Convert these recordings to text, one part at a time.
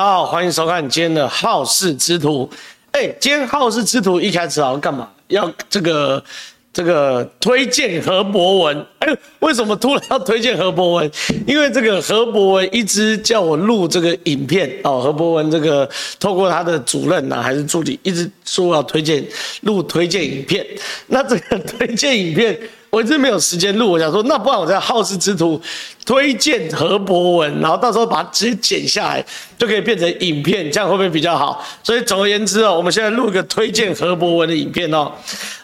大家好，欢迎收看今天的好事之徒。哎，今天好事之徒一开始要干嘛？要这个这个推荐何博文。哎，为什么突然要推荐何博文？因为这个何博文一直叫我录这个影片哦。何博文这个透过他的主任呐、还是助理，一直说要推荐录推荐影片。那这个推荐影片。我一直没有时间录，我想说，那不然我在好事之徒推荐何博文，然后到时候把它直接剪下来，就可以变成影片，这样会不会比较好？所以总而言之哦，我们现在录个推荐何博文的影片哦。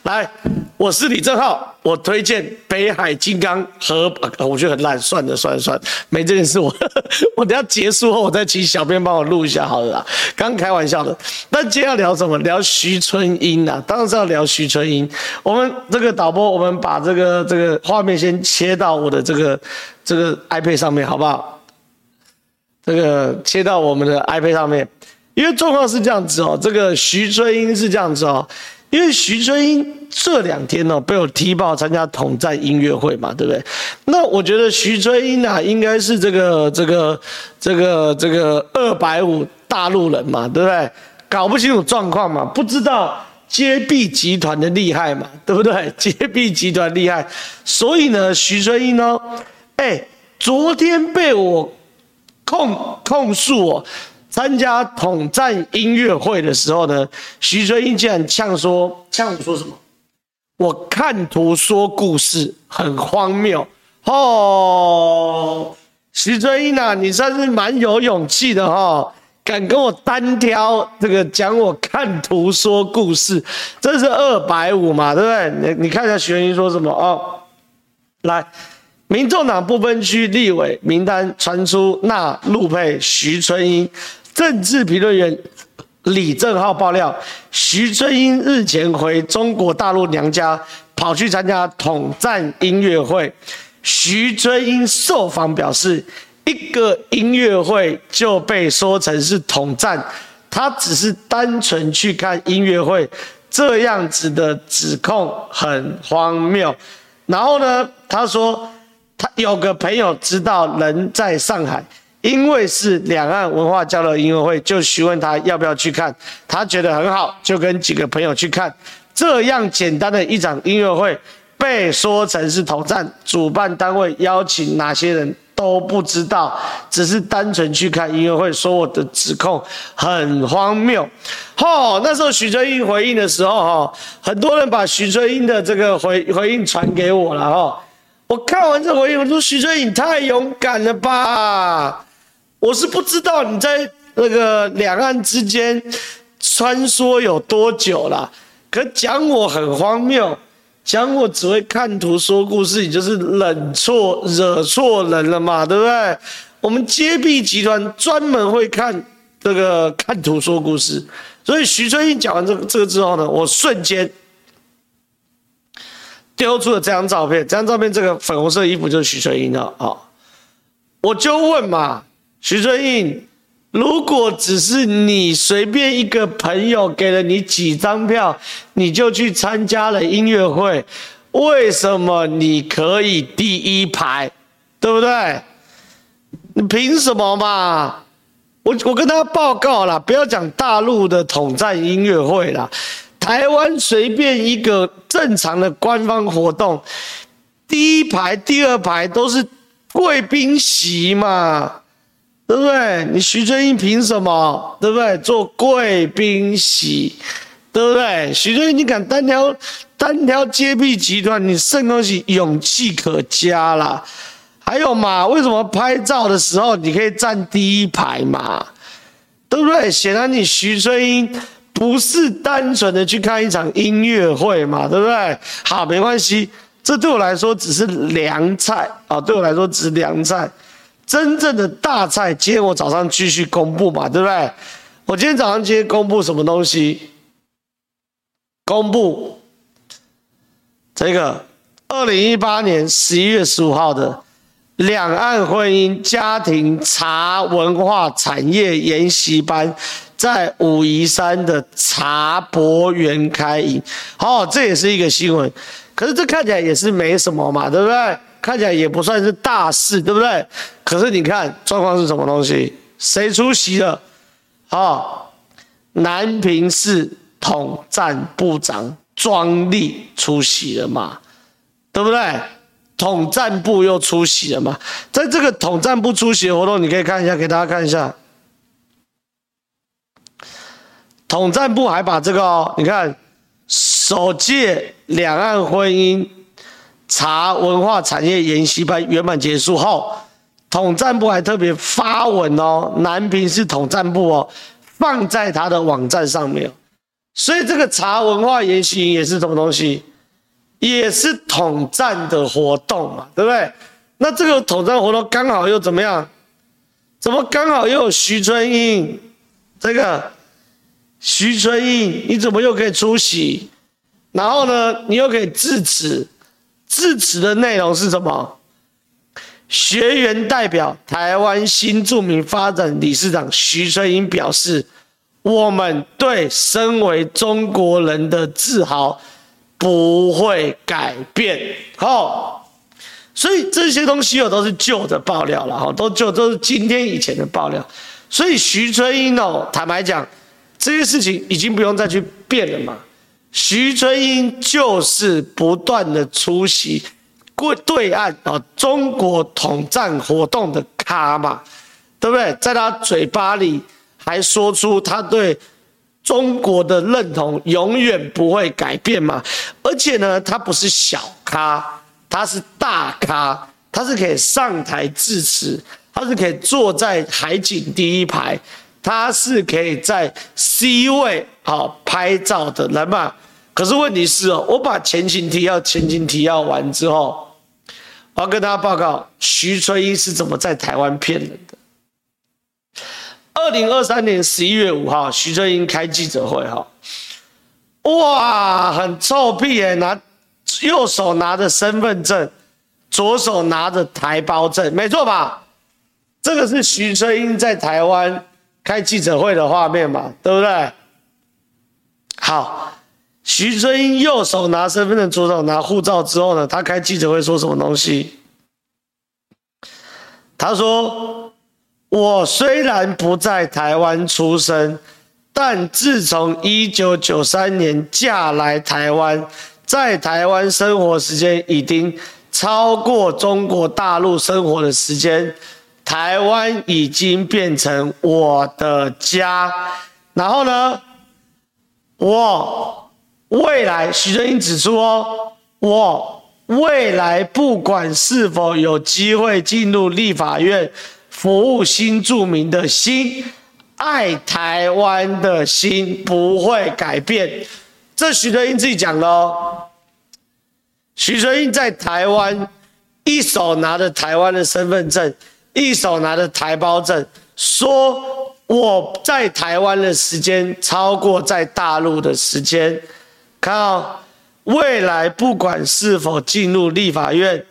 来，我是李正浩，我推荐北海金刚何，我觉得很烂，算了算了算了，没这件事，我我等下结束后，我再请小编帮我录一下好了啦，刚开玩笑的。那今天要聊什么？聊徐春英啊，当然是要聊徐春英。我们这个导播，我们把这个这个画面先切到我的这个这个 iPad 上面，好不好？这个切到我们的 iPad 上面，因为状况是这样子哦，这个徐春英是这样子哦。因为徐春英这两天呢被我踢爆参加统战音乐会嘛，对不对？那我觉得徐春英啊，应该是这个这个这个这个二百五大陆人嘛，对不对？搞不清楚状况嘛，不知道接臂集团的厉害嘛，对不对？接臂集团厉害，所以呢，徐春英呢，哎，昨天被我控控诉我。参加统战音乐会的时候呢，徐春英竟然呛说：“呛我说什么？我看图说故事，很荒谬哦。”徐春英啊，你算是蛮有勇气的哈、哦，敢跟我单挑这个讲我看图说故事，这是二百五嘛，对不对？你你看一下徐春英说什么哦。来，民众党不分区立委名单传出，那陆配徐春英。政治评论员李正浩爆料，徐春英日前回中国大陆娘家，跑去参加统战音乐会。徐春英受访表示，一个音乐会就被说成是统战，他只是单纯去看音乐会，这样子的指控很荒谬。然后呢，他说他有个朋友知道人在上海。因为是两岸文化交流音乐会，就询问他要不要去看，他觉得很好，就跟几个朋友去看。这样简单的一场音乐会，被说成是统战，主办单位邀请哪些人都不知道，只是单纯去看音乐会，说我的指控很荒谬。哦，那时候徐春英回应的时候，哈，很多人把徐春英的这个回回应传给我了，哈。我看完这回应，我说徐春英你太勇敢了吧。我是不知道你在那个两岸之间穿梭有多久了，可讲我很荒谬，讲我只会看图说故事，你就是冷错惹错人了嘛，对不对？我们接臂集团专门会看这个看图说故事，所以徐春英讲完这个这个之后呢，我瞬间丢出了这张照片，这张照片这个粉红色衣服就是徐春英的啊，我就问嘛。徐春英，如果只是你随便一个朋友给了你几张票，你就去参加了音乐会，为什么你可以第一排，对不对？你凭什么嘛？我我跟他报告了，不要讲大陆的统战音乐会了，台湾随便一个正常的官方活动，第一排、第二排都是贵宾席嘛。对不对？你徐春英凭什么？对不对？做贵宾席，对不对？徐春英，你敢单挑单挑接臂集团，你甚东西勇气可嘉啦。还有嘛？为什么拍照的时候你可以站第一排嘛？对不对？显然你徐春英不是单纯的去看一场音乐会嘛？对不对？好，没关系，这对我来说只是凉菜啊，对我来说只是凉菜。真正的大菜，今天我早上继续公布嘛，对不对？我今天早上今天公布什么东西？公布这个二零一八年十一月十五号的两岸婚姻家庭茶文化产业研习班，在武夷山的茶博园开营。好，这也是一个新闻，可是这看起来也是没什么嘛，对不对？看起来也不算是大事，对不对？可是你看状况是什么东西？谁出席了？哦，南平市统战部长庄丽出席了嘛？对不对？统战部又出席了嘛？在这个统战部出席的活动，你可以看一下，给大家看一下。统战部还把这个哦，你看，首届两岸婚姻茶文化产业研习班圆满结束后，统战部还特别发文哦，南平市统战部哦，放在他的网站上面。所以这个茶文化研习营也是什么东西？也是统战的活动嘛，对不对？那这个统战活动刚好又怎么样？怎么刚好又有徐春英？这个徐春英，你怎么又可以出席？然后呢，你又可以致辞？致辞的内容是什么？学员代表台湾新著名发展理事长徐春英表示：“我们对身为中国人的自豪。”不会改变，好，所以这些东西哦都是旧的爆料了哈，都旧都是今天以前的爆料，所以徐春英哦，坦白讲，这些事情已经不用再去变了嘛。徐春英就是不断的出席过对岸啊中国统战活动的咖嘛，对不对？在他嘴巴里还说出他对。中国的认同永远不会改变嘛，而且呢，他不是小咖，他是大咖，他是可以上台致辞，他是可以坐在海景第一排，他是可以在 C 位好拍照的人嘛。可是问题是哦，我把前情提要、前情提要完之后，我要跟大家报告，徐春英是怎么在台湾骗人的。二零二三年十一月五号，徐春英开记者会，哈，哇，很臭屁耶！拿右手拿着身份证，左手拿着台胞证，没错吧？这个是徐春英在台湾开记者会的画面嘛，对不对？好，徐春英右手拿身份证，左手拿护照之后呢，他开记者会说什么东西？他说。我虽然不在台湾出生，但自从一九九三年嫁来台湾，在台湾生活时间已经超过中国大陆生活的时间，台湾已经变成我的家。然后呢，我未来，徐春英指出哦，我未来不管是否有机会进入立法院。服务新住民的心，爱台湾的心不会改变。这徐春英自己讲的哦。徐春英在台湾，一手拿着台湾的身份证，一手拿着台胞证，说我在台湾的时间超过在大陆的时间。看哦，未来不管是否进入立法院，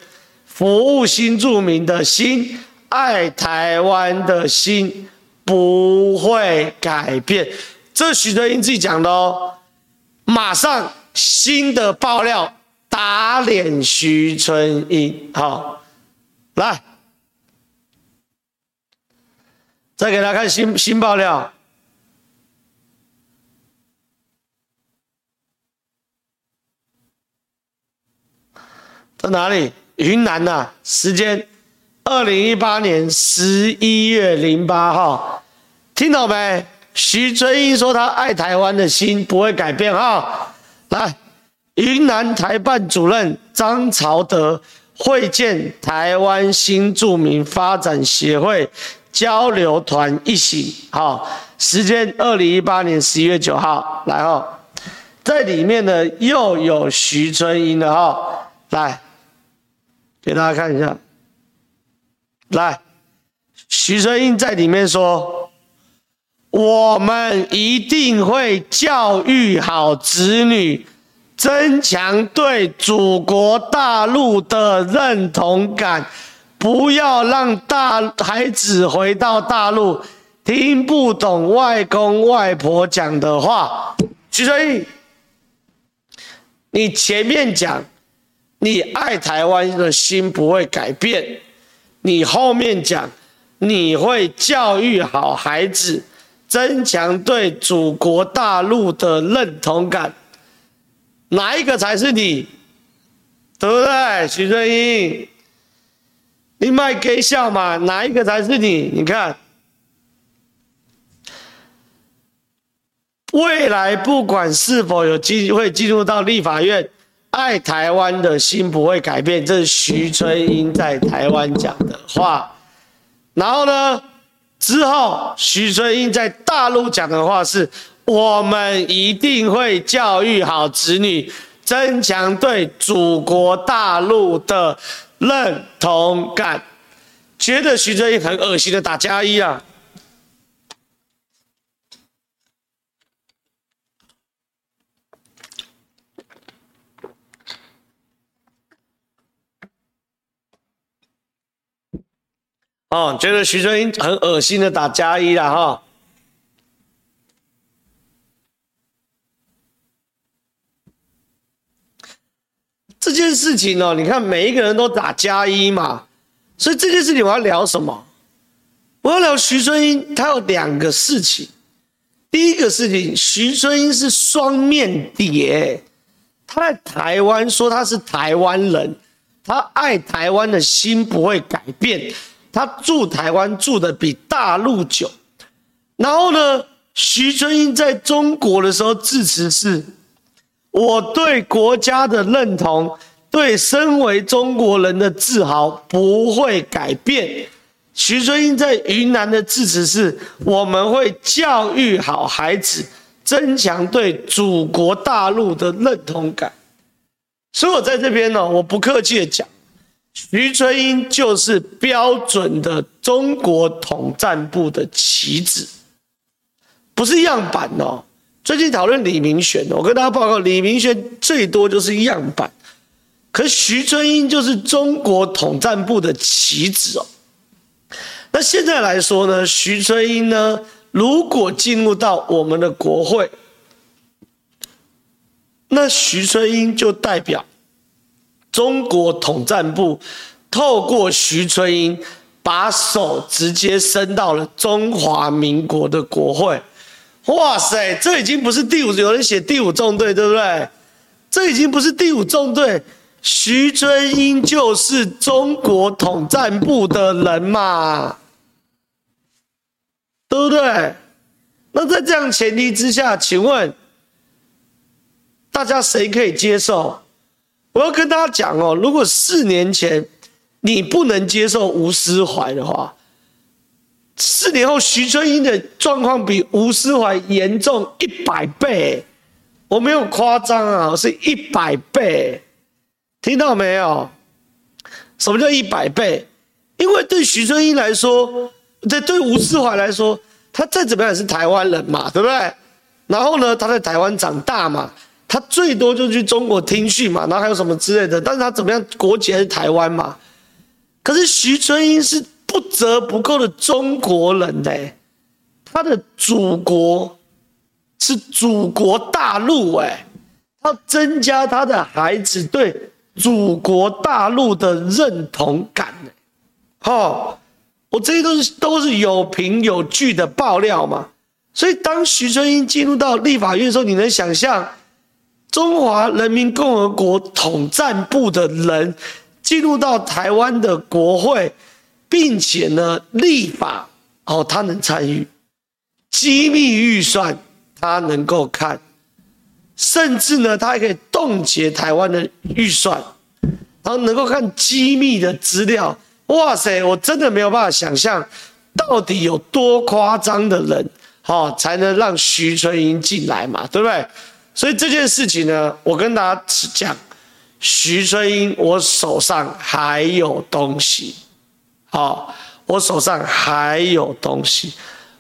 服务新住民的心。爱台湾的心不会改变，这是许德英自己讲的哦。马上新的爆料打脸徐春英，好，来，再给大家看新新爆料，在哪里？云南呐、啊，时间。二零一八年十一月零八号，听到没？徐春英说他爱台湾的心不会改变哈。来，云南台办主任张朝德会见台湾新住民发展协会交流团一行，好，时间二零一八年十一月九号，来哦，在里面呢又有徐春英的哈，来给大家看一下。来，徐春英在里面说：“我们一定会教育好子女，增强对祖国大陆的认同感，不要让大孩子回到大陆听不懂外公外婆讲的话。”徐春英，你前面讲你爱台湾的心不会改变。你后面讲，你会教育好孩子，增强对祖国大陆的认同感。哪一个才是你？对不对，徐春英？你卖给笑嘛？哪一个才是你？你看，未来不管是否有机会进入到立法院，爱台湾的心不会改变。这是徐春英在台湾讲的话。然后呢，之后徐春英在大陆讲的话是：我们一定会教育好子女。增强对祖国大陆的认同感，觉得徐春英很恶心的打加一啊！哦，觉得徐春英很恶心的打加一了哈。这件事情哦，你看每一个人都打加一嘛，所以这件事情我要聊什么？我要聊徐春英，他有两个事情。第一个事情，徐春英是双面谍，他在台湾说他是台湾人，他爱台湾的心不会改变，他住台湾住的比大陆久。然后呢，徐春英在中国的时候致辞是。我对国家的认同，对身为中国人的自豪不会改变。徐春英在云南的致辞是：我们会教育好孩子，增强对祖国大陆的认同感。所以我在这边呢，我不客气的讲，徐春英就是标准的中国统战部的棋子，不是样板哦。最近讨论李明玄，我跟大家报告，李明玄最多就是样板，可徐春英就是中国统战部的棋子哦。那现在来说呢，徐春英呢，如果进入到我们的国会，那徐春英就代表中国统战部，透过徐春英把手直接伸到了中华民国的国会。哇塞，这已经不是第五，有人写第五纵队，对不对？这已经不是第五纵队，徐春英就是中国统战部的人嘛，对不对？那在这样前提之下，请问大家谁可以接受？我要跟大家讲哦，如果四年前你不能接受吴思怀的话。四年后，徐春英的状况比吴思怀严重一百倍，我没有夸张啊，是一百倍，听到没有？什么叫一百倍？因为对徐春英来说，对对吴思怀来说，他再怎么样也是台湾人嘛，对不对？然后呢，他在台湾长大嘛，他最多就去中国听训嘛，然后还有什么之类的，但是他怎么样，国籍还是台湾嘛。可是徐春英是。不折不扣的中国人呢，他的祖国是祖国大陆哎，他增加他的孩子对祖国大陆的认同感呢。好，我这些都是都是有凭有据的爆料嘛。所以当徐春英进入到立法院的时候，你能想象中华人民共和国统战部的人进入到台湾的国会？并且呢，立法哦，他能参与；机密预算他能够看，甚至呢，他还可以冻结台湾的预算，然后能够看机密的资料。哇塞，我真的没有办法想象，到底有多夸张的人，哦，才能让徐春英进来嘛，对不对？所以这件事情呢，我跟大家只讲，徐春英，我手上还有东西。好，我手上还有东西，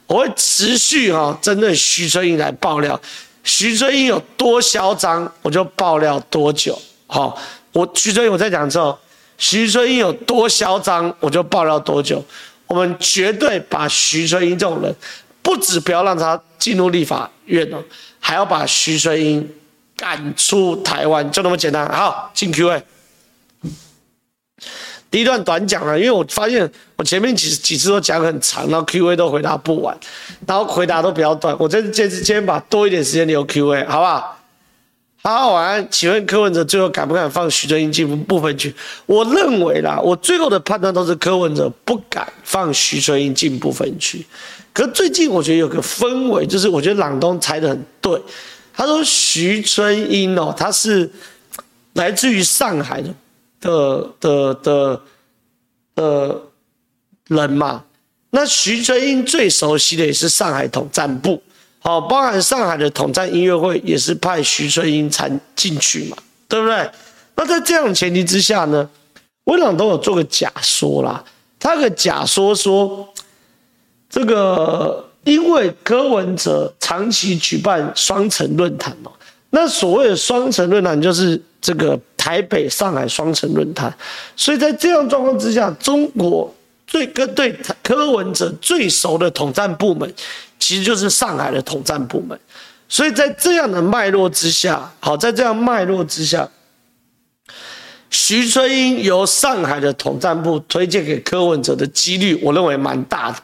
我会持续哈针对徐春英来爆料。徐春英有多嚣张，我就爆料多久。好，我徐春英我在讲之后，徐春英有多嚣张，我就爆料多久。我们绝对把徐春英这种人，不止不要让他进入立法院哦，还要把徐春英赶出台湾，就那么简单。好，进 Q&A。第一段短讲了，因为我发现我前面几几次都讲很长，然后 Q&A 都回答不完，然后回答都比较短。我这这次今天把多一点时间留 Q&A，好不好？好，晚安。请问柯文哲最后敢不敢放徐春英进部分区？我认为啦，我最后的判断都是柯文哲不敢放徐春英进部分区。可最近我觉得有个氛围，就是我觉得朗东猜得很对。他说徐春英哦，他是来自于上海的。的的的的人嘛，那徐春英最熟悉的也是上海统战部，好，包含上海的统战音乐会也是派徐春英参进去嘛，对不对？那在这样的前提之下呢，温朗都有做个假说啦，他个假说说，这个因为柯文哲长期举办双城论坛嘛，那所谓的双城论坛就是这个。台北、上海双城论坛，所以在这样状况之下，中国最跟对柯文哲最熟的统战部门，其实就是上海的统战部门。所以在这样的脉络之下，好，在这样脉络之下，徐春英由上海的统战部推荐给柯文哲的几率，我认为蛮大的。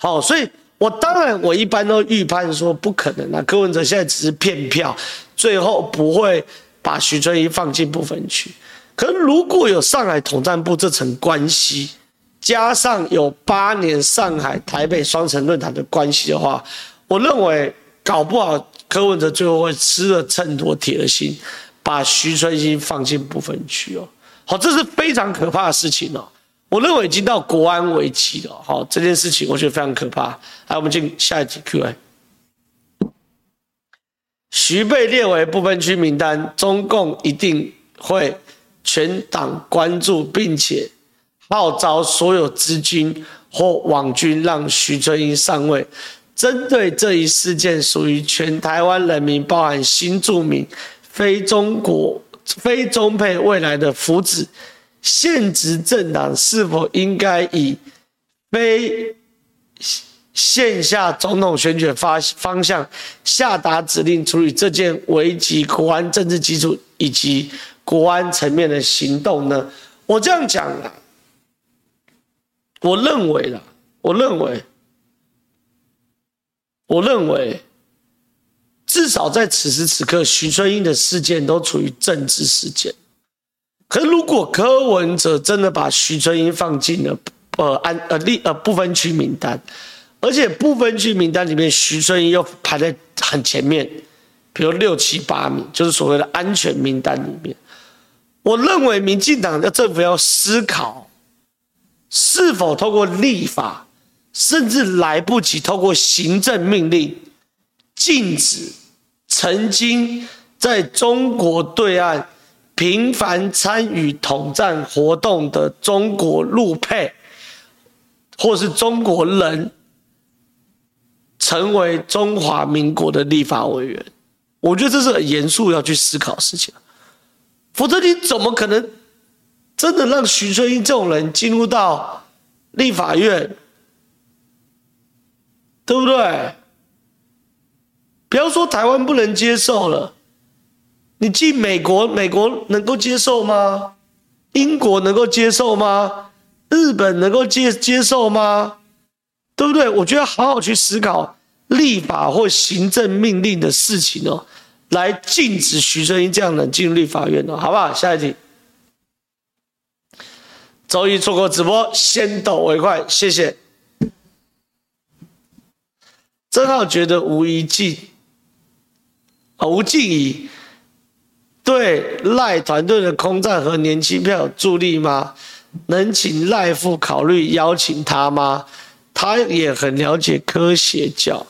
好，所以我当然我一般都预判说不可能啊，柯文哲现在只是骗票，最后不会。把徐春英放进不分区，可是如果有上海统战部这层关系，加上有八年上海台北双城论坛的关系的话，我认为搞不好柯文哲最后会吃了秤砣铁了心，把徐春英放进不分区哦。好，这是非常可怕的事情哦。我认为已经到国安危机了。好，这件事情我觉得非常可怕。来，我们进下一题 Q&A。徐被列为不分区名单，中共一定会全党关注，并且号召所有资金或网军让徐春英上位。针对这一事件，属于全台湾人民，包含新住民、非中国、非中配未来的福祉。现职政党是否应该以非？线下总统选举发方向下达指令，处理这件危及国安政治基础以及国安层面的行动呢？我这样讲啊，我认为啦，我认为，我认为，至少在此时此刻，徐春英的事件都处于政治事件。可是如果柯文哲真的把徐春英放进了呃安呃立呃不分区名单。而且不分区名单里面，徐春英又排在很前面，比如六七八名，就是所谓的安全名单里面。我认为民进党的政府要思考，是否透过立法，甚至来不及透过行政命令，禁止曾经在中国对岸频繁参与统战活动的中国陆配，或是中国人。成为中华民国的立法委员，我觉得这是很严肃要去思考的事情，否则你怎么可能真的让徐春英这种人进入到立法院，对不对？不要说台湾不能接受了，你进美国，美国能够接受吗？英国能够接受吗？日本能够接接受吗？对不对？我觉得好好去思考立法或行政命令的事情哦，来禁止徐春英这样的人进入立法院哦，好不好？下一题。周一错过直播，先抖为快，谢谢。正好觉得吴怡静啊，吴静怡对赖团队的空战和年轻票有助力吗？能请赖副考虑邀请他吗？他也很了解科学教，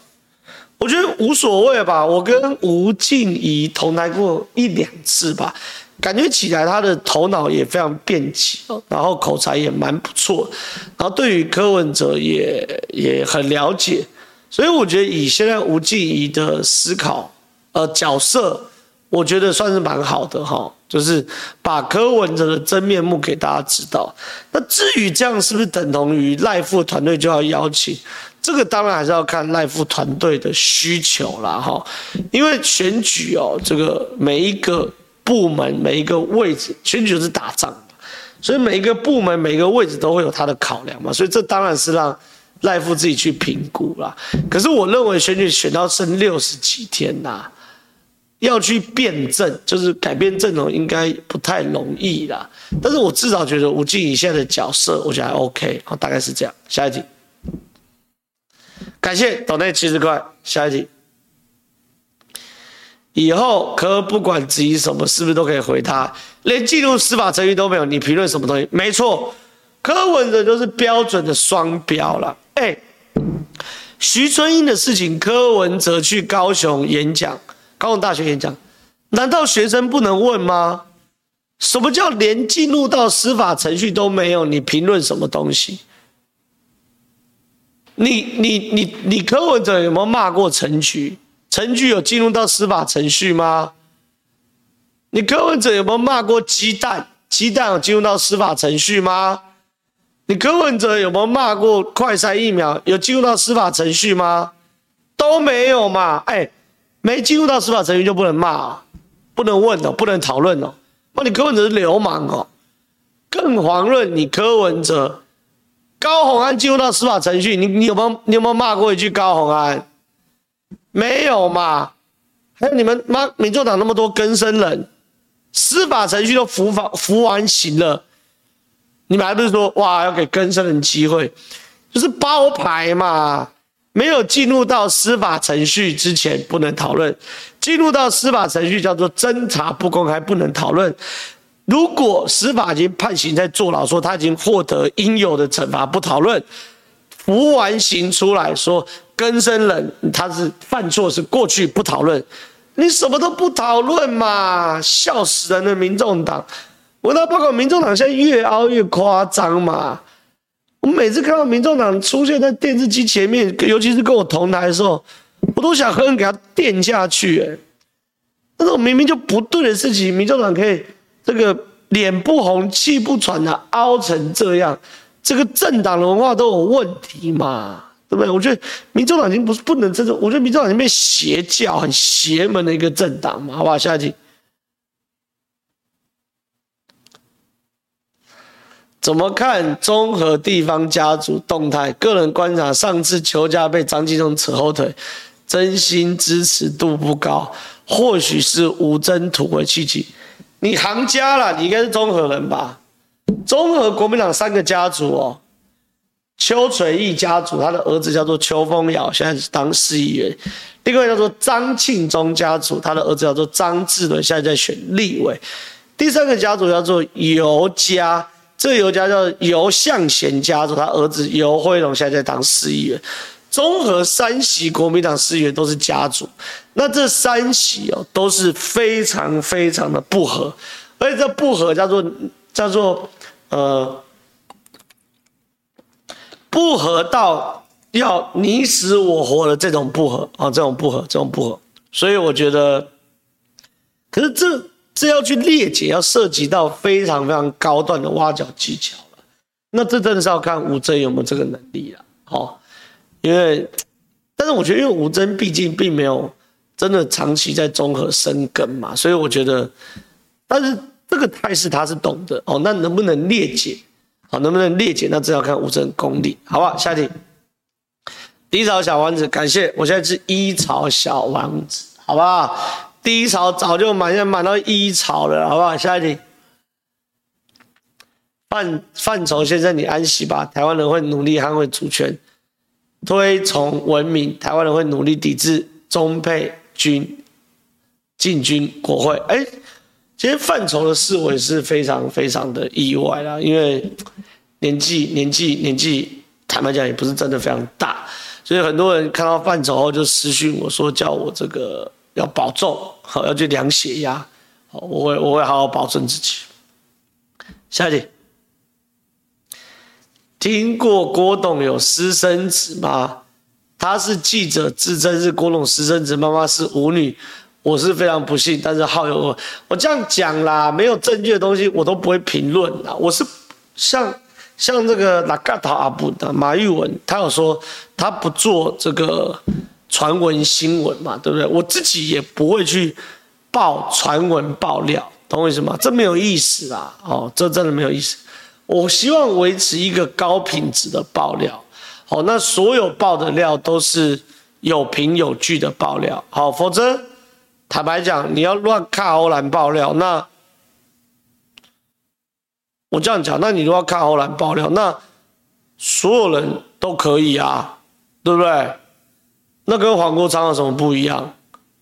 我觉得无所谓吧。我跟吴静怡同台过一两次吧，感觉起来他的头脑也非常便捷，然后口才也蛮不错，然后对于柯文哲也也很了解，所以我觉得以现在吴静怡的思考呃角色，我觉得算是蛮好的哈。就是把柯文哲的真面目给大家知道。那至于这样是不是等同于赖副团队就要邀请？这个当然还是要看赖副团队的需求啦，哈。因为选举哦，这个每一个部门每一个位置，选举是打仗，所以每一个部门、每一个位置都会有他的考量嘛，所以这当然是让赖副自己去评估啦。可是我认为选举选到剩六十几天呐、要去变阵，就是改变阵容，应该不太容易啦。但是我至少觉得吴静怡现在的角色，我觉得还 OK，好，大概是这样。下一题，感谢斗内七十块，下一题。以后柯不管质疑什么，是不是都可以回他？连进入司法程序都没有，你评论什么东西？没错，柯文哲就是标准的双标了。哎、徐春英的事情，柯文哲去高雄演讲，高雄大学演讲，难道学生不能问吗？什么叫连进入到司法程序都没有？你评论什么东西？你你你你柯文哲有没有骂过陈菊？陈菊有进入到司法程序吗？你柯文哲有没有骂过鸡蛋？鸡蛋有进入到司法程序吗？你柯文哲有没有骂过快筛疫苗？有进入到司法程序吗？都没有嘛？哎，没进入到司法程序就不能骂，不能问哦，不能讨论哦。那你柯文哲是流氓哦。更遑论你柯文哲，高虹安进入到司法程序，你你有没有你有没有骂过一句高虹安？没有嘛？还有你们妈，民众党那么多更生人，司法程序都服法服完刑了，你们还不是说哇要给更生人机会，就是包牌嘛？没有进入到司法程序之前不能讨论，进入到司法程序叫做侦查不公开不能讨论。如果司法已经判刑在坐牢，说他已经获得应有的惩罚，不讨论。服完刑出来说。更生人他是犯错是过去不讨论，你什么都不讨论嘛，笑死人的民众党。我那报告，民众党现在越凹越夸张嘛。我每次看到民众党出现在电视机前面，尤其是跟我同台的时候，我都想狠狠给他电下去。哎，那种明明就不对的事情，民众党可以这个脸不红气不喘的凹成这样，这个政党的文化都有问题嘛。对不对？我觉得民众党已经不是不能这种，我觉得民众党已经变邪教、很邪门的一个政党嘛，好不好？下一题，怎么看综合地方家族动态？个人观察，上次邱家被张纪中扯后腿，真心支持度不高，或许是吴峥土为契机。你行家啦，你应该是中和人吧？中和国民党三个家族哦。邱垂义家族，他的儿子叫做邱风尧，现在是当市议员；另外叫做张庆忠家族，他的儿子叫做张志伦，现在在选立委；第三个家族叫做尤家，这个尤家叫尤向贤家族，他儿子尤辉龙现在在当市议员。综合三席国民党市议员都是家族，那这三席哦都是非常非常的不合，而且这不合叫做叫做呃。不合到要你死我活的这种不合啊，这种不合，这种不合，所以我觉得，可是这这要去列解，要涉及到非常非常高段的挖角技巧了。那这真的是要看吴峥有没有这个能力了，哦，因为，但是我觉得，因为吴峥毕竟并没有真的长期在中和生根嘛，所以我觉得，但是这个态势他是懂的哦，那能不能裂解？好，能不能裂解？那这要看吴峥功力，好不好？下一题。低潮小王子，感谢。我现在是一潮小王子，好不好？低潮早就满，现在满到一潮了，好不好？下一题。范范畴先生，你安息吧。台湾人会努力捍卫主权，推崇文明。台湾人会努力抵制中配军进军国会。哎、欸。其实范畴的事，我也是非常非常的意外啦，因为年纪年纪年纪，坦白讲也不是真的非常大，所以很多人看到范畴后就私讯我说，叫我这个要保重，好要去量血压，好我会我会好好保证自己。下一题，听过郭董有私生子吗？他是记者自称是郭董私生子，妈妈是舞女。我是非常不幸，但是好友我我这样讲啦，没有证据的东西我都不会评论啦。我是像像这个拉嘎塔阿布的马玉文，他有说他不做这个传闻新闻嘛，对不对？我自己也不会去报传闻爆料，懂我意思吗？这没有意思啊，哦，这真的没有意思。我希望维持一个高品质的爆料。好，那所有爆的料都是有凭有据的爆料。好，否则坦白讲，你要乱看欧兰爆料，那我这样讲，那你如果要卡欧兰爆料，那所有人都可以啊，对不对？那跟黄国昌有什么不一样？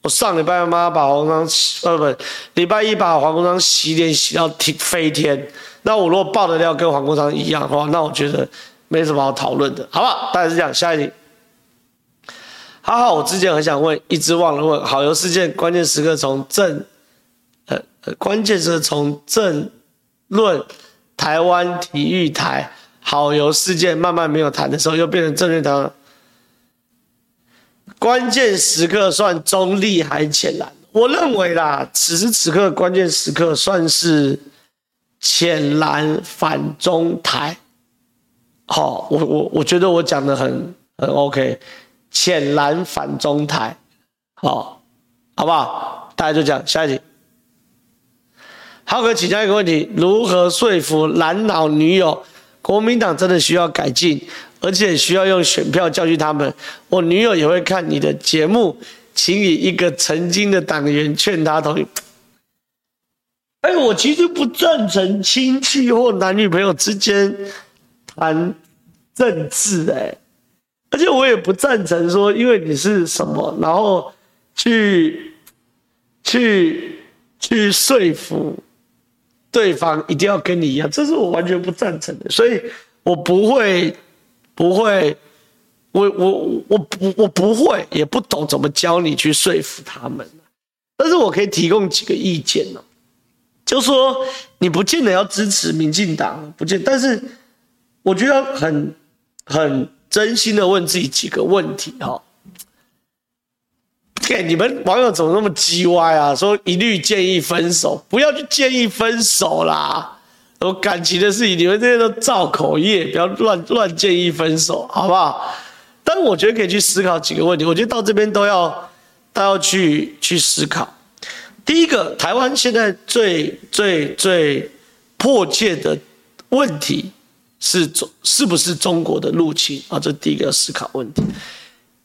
我上礼拜妈把黄国昌洗，呃不，礼拜一把黄国昌洗脸洗到天飞天。那我如果爆的料跟黄国昌一样的话，那我觉得没什么好讨论的，好不好？大概是这样。下一题。好好，我之前很想问，一直忘了问。好游事件关键时刻从政，呃呃，关键是从政论台湾体育台好游事件慢慢没有谈的时候，又变成政论台。关键时刻算中立还浅蓝？我认为啦，此时此刻关键时刻算是浅蓝反中台。好，我我我觉得我讲的很很 OK，浅蓝反中台，好，好不好？大家就讲下一题。浩哥，请教一个问题：如何说服蓝老女友？国民党真的需要改进？而且需要用选票教训他们。我女友也会看你的节目，请以一个曾经的党员劝他同意。哎，我其实不赞成亲戚或男女朋友之间谈政治，哎，而且我也不赞成说，因为你是什么，然后去去去说服对方一定要跟你一样，这是我完全不赞成的，所以我不会。不会，我我我不我不会，也不懂怎么教你去说服他们。但是我可以提供几个意见呢，就说你不见得要支持民进党，不见，但是我觉得很很真心的问自己几个问题哈。给你们网友怎么那么叽歪啊？说一律建议分手，不要去建议分手啦。有感情的事情，你们这些都造口业，不要乱乱建议分手，好不好？但我觉得可以去思考几个问题。我觉得到这边都要都要去去思考。第一个，台湾现在最最最迫切的问题是中是不是中国的入侵啊？这第一个要思考问题。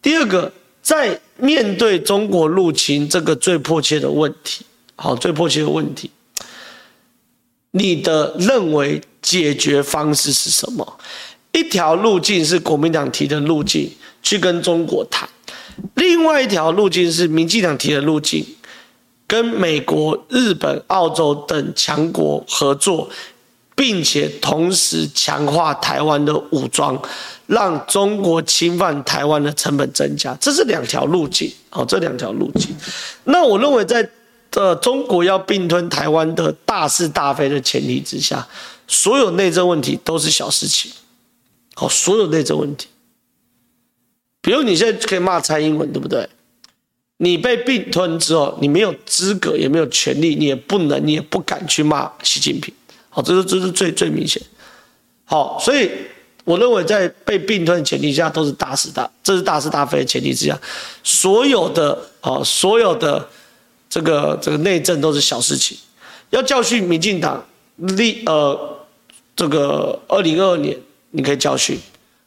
第二个，在面对中国入侵这个最迫切的问题，好，最迫切的问题。你的认为解决方式是什么？一条路径是国民党提的路径，去跟中国谈；另外一条路径是民进党提的路径，跟美国、日本、澳洲等强国合作，并且同时强化台湾的武装，让中国侵犯台湾的成本增加。这是两条路径，好，这两条路径。那我认为在。呃，中国要并吞台湾的大是大非的前提之下，所有内政问题都是小事情。好，所有内政问题，比如你现在可以骂蔡英文，对不对？你被并吞之后，你没有资格，也没有权利，你也不能，你也不敢去骂习近平。好，这是这是最最明显。好，所以我认为在被并吞的前提下，都是大是大，这是大是大非的前提之下，所有的啊，所有的。这个这个内政都是小事情，要教训民进党立呃，这个二零二二年你可以教训，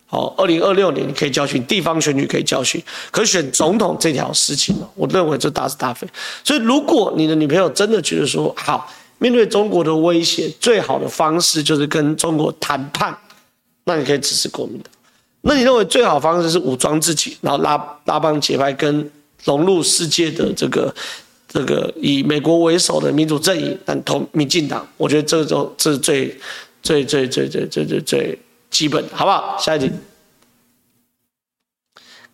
好，二零二六年你可以教训，地方选举可以教训，可选总统这条事情呢，我认为这大是大非。所以如果你的女朋友真的觉得说好，面对中国的威胁，最好的方式就是跟中国谈判，那你可以支持国民党。那你认为最好方式是武装自己，然后拉拉帮结派，跟融入世界的这个。这个以美国为首的民主阵营，但投民进党，我觉得这种这是最最最最最最最基本，好不好？下一题，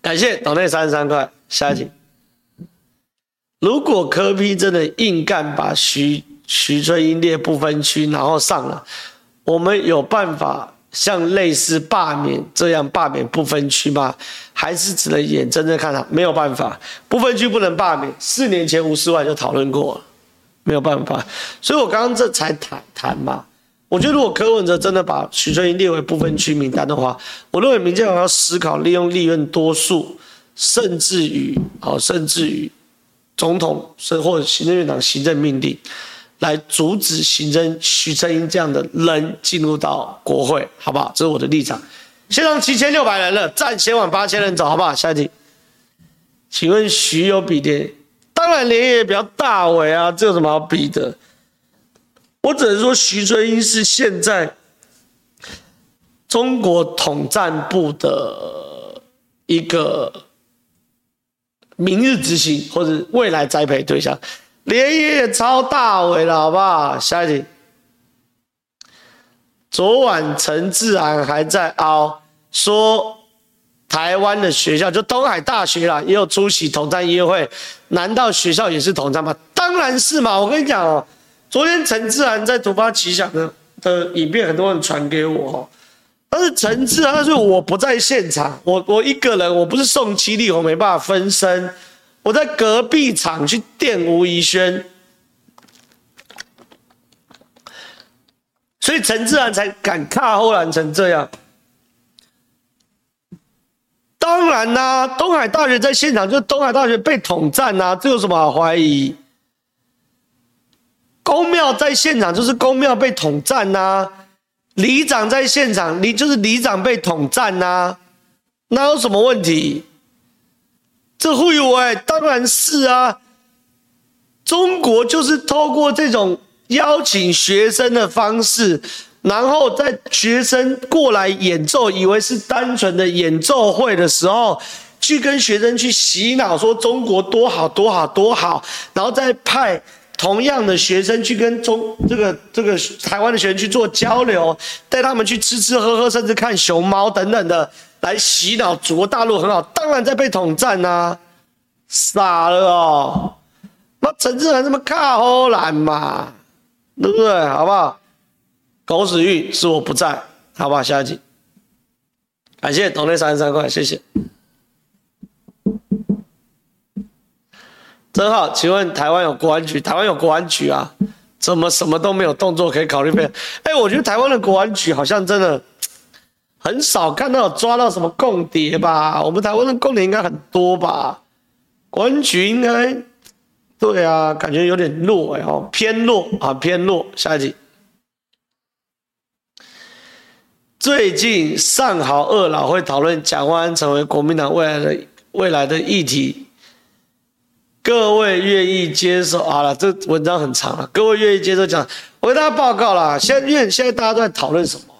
感谢岛内三十三块。下一题，如果柯 P 真的硬干把徐徐春英列不分区，然后上了，我们有办法？像类似罢免这样罢免不分区吗？还是只能眼睁睁看他？没有办法，不分区不能罢免。四年前吴斯怀就讨论过了，没有办法。所以我刚刚这才谈谈嘛。我觉得如果柯文哲真的把徐春英列为不分区名单的话，我认为民进党要思考利用利润多数，甚至于甚至于总统甚或行政院长行政命令，来阻止行政徐春英这样的人进入到国会，好不好？这是我的立场。现场七千六百人了，站先往八千人走，好不好？下一题，请问徐有比的？当然连也比较大尾啊，这有什么好比的？我只能说徐春英是现在中国统战部的一个明日之星或者未来栽培对象。连爷也超大伟了，好不好？下一题。昨晚陈志安还在凹说，台湾的学校就东海大学啦，也有出席统战音乐会，难道学校也是统战吗？当然是嘛！我跟你讲哦，昨天陈智菡在突发奇想的的影片，很多人传给我，但是陈智菡，但是我不在现场，我我一个人，我不是宋七力，我没办法分身。我在隔壁场去电吴怡轩，所以陈智菡才敢卡后来成这样。当然啦、啊，东海大学在现场，就是东海大学被统战呐、啊，这有什么好怀疑？宫庙在现场就是宫庙被统战呐、啊，里长在现场，里就是里长被统战呐、啊，那有什么问题？这会有哎，当然是啊。中国就是透过这种邀请学生的方式，然后在学生过来演奏，以为是单纯的演奏会的时候，去跟学生去洗脑，说中国多好多好多好，然后再派同样的学生去跟中这个这个台湾的学生去做交流，带他们去吃吃喝喝，甚至看熊猫等等的。来洗脑，祖国大陆很好，当然在被统战呐、啊，傻了哦！那陈智菡这么卡后来嘛，对不对？好不好？狗屎运是我不在，好不好？下一集，感谢同类三十三块，谢谢。真好，请问台湾有国安局？台湾有国安局啊？怎么什么都没有动作可以考虑配合？哎，我觉得台湾的国安局好像真的。很少看到抓到什么共谍吧？我们台湾的共谍应该很多吧？国安局应该，对啊，感觉有点弱哎哦，偏弱啊，偏弱。下一集，最近上好二老会讨论蒋万安成为国民党未来的未来的议题，各位愿意接受？好了，这文章很长了，各位愿意接受讲？我给大家报告了，现在因为现在大家都在讨论什么？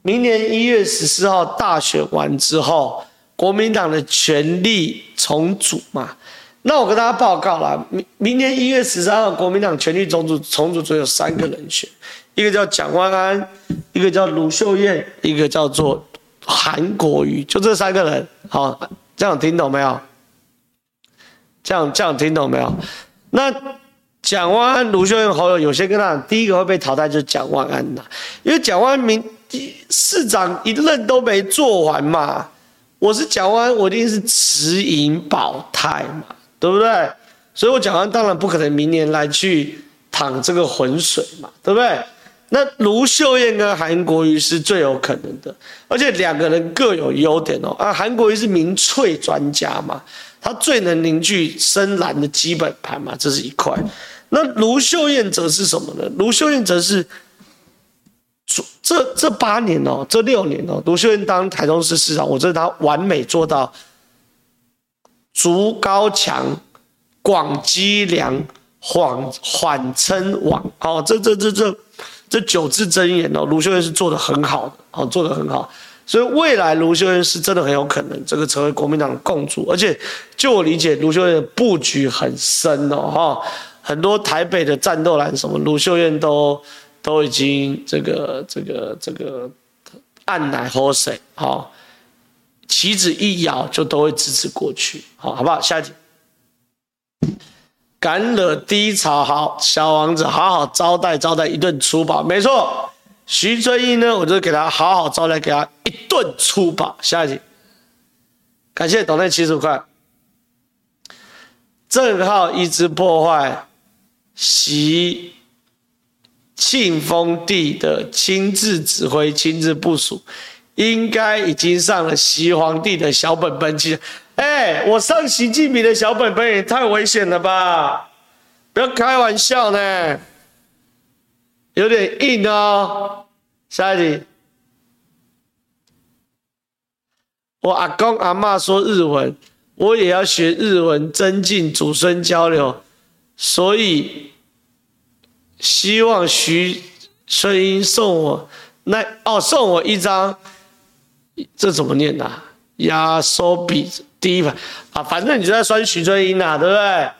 明年一月十四号大选完之后，国民党的权力重组嘛？那我跟大家报告了，明明年一月十三号国民党权力重组重组只有三个人选，一个叫蒋万安，一个叫卢秀燕，一个叫做韩国瑜，就这三个人。好，这样听懂没有？这样这样听懂没有？那蒋万安、卢秀燕、侯友，有些跟他讲，第一个会被淘汰就是蒋万安呐，因为蒋万安明。市长一任都没做完嘛，我是蒋万安，我一定是持盈保泰嘛，对不对？所以我蒋万安当然不可能明年来去淌这个浑水嘛，对不对？那卢秀燕跟韩国瑜是最有可能的，而且两个人各有优点哦。啊，韩国瑜是民粹专家嘛，他最能凝聚深蓝的基本盘嘛，这是一块。那卢秀燕则是什么呢？卢秀燕则是。这这八年哦，这六年哦，卢秀燕当台中市市长，我觉得她完美做到筑高墙、广积粮、缓缓称王。哦，这这这这这九字真言哦，卢秀燕是做得很好的，哦，做得很好。所以未来卢秀燕是真的很有可能这个成为国民党的共主，而且就我理解，卢秀燕的布局很深哦，哈，很多台北的战斗蓝什么，卢秀燕都。都已经这个这个这个按奶喝水，哈，旗子一摇就都会支持过去，好，好不好？下一题，敢惹低潮，好，小王子好好招待招待一顿粗暴，没错。徐春英呢，我就给他好好招待，给他一顿粗暴。下一集，感谢董内七十五块，正好一直破坏习。庆丰帝的亲自指挥、亲自部署，应该已经上了习皇帝的小本本去。哎，我上习近平的小本本也太危险了吧！不要开玩笑呢。有点硬哦。下一题，我阿公阿嬷说日文，我也要学日文，增进祖孙交流，所以希望徐春英送我那哦，送我一张，这怎么念啊？压缩笔第一排啊，反正你就在酸徐春英呐，对不对？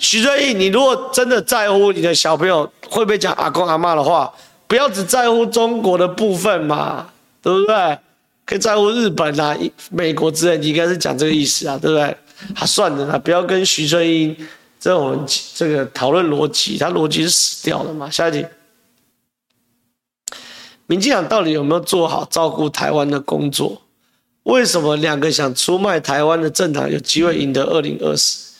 徐春英，你如果真的在乎你的小朋友会不会讲阿公阿嬷的话，不要只在乎中国的部分嘛，对不对？可以在乎日本啊、美国之类，你应该是讲这个意思啊，对不对？啊，算了啦，不要跟徐春英这种这个讨论逻辑，他逻辑是死掉了嘛。下一题，民进党到底有没有做好照顾台湾的工作？为什么两个想出卖台湾的政党有机会赢得二零二四？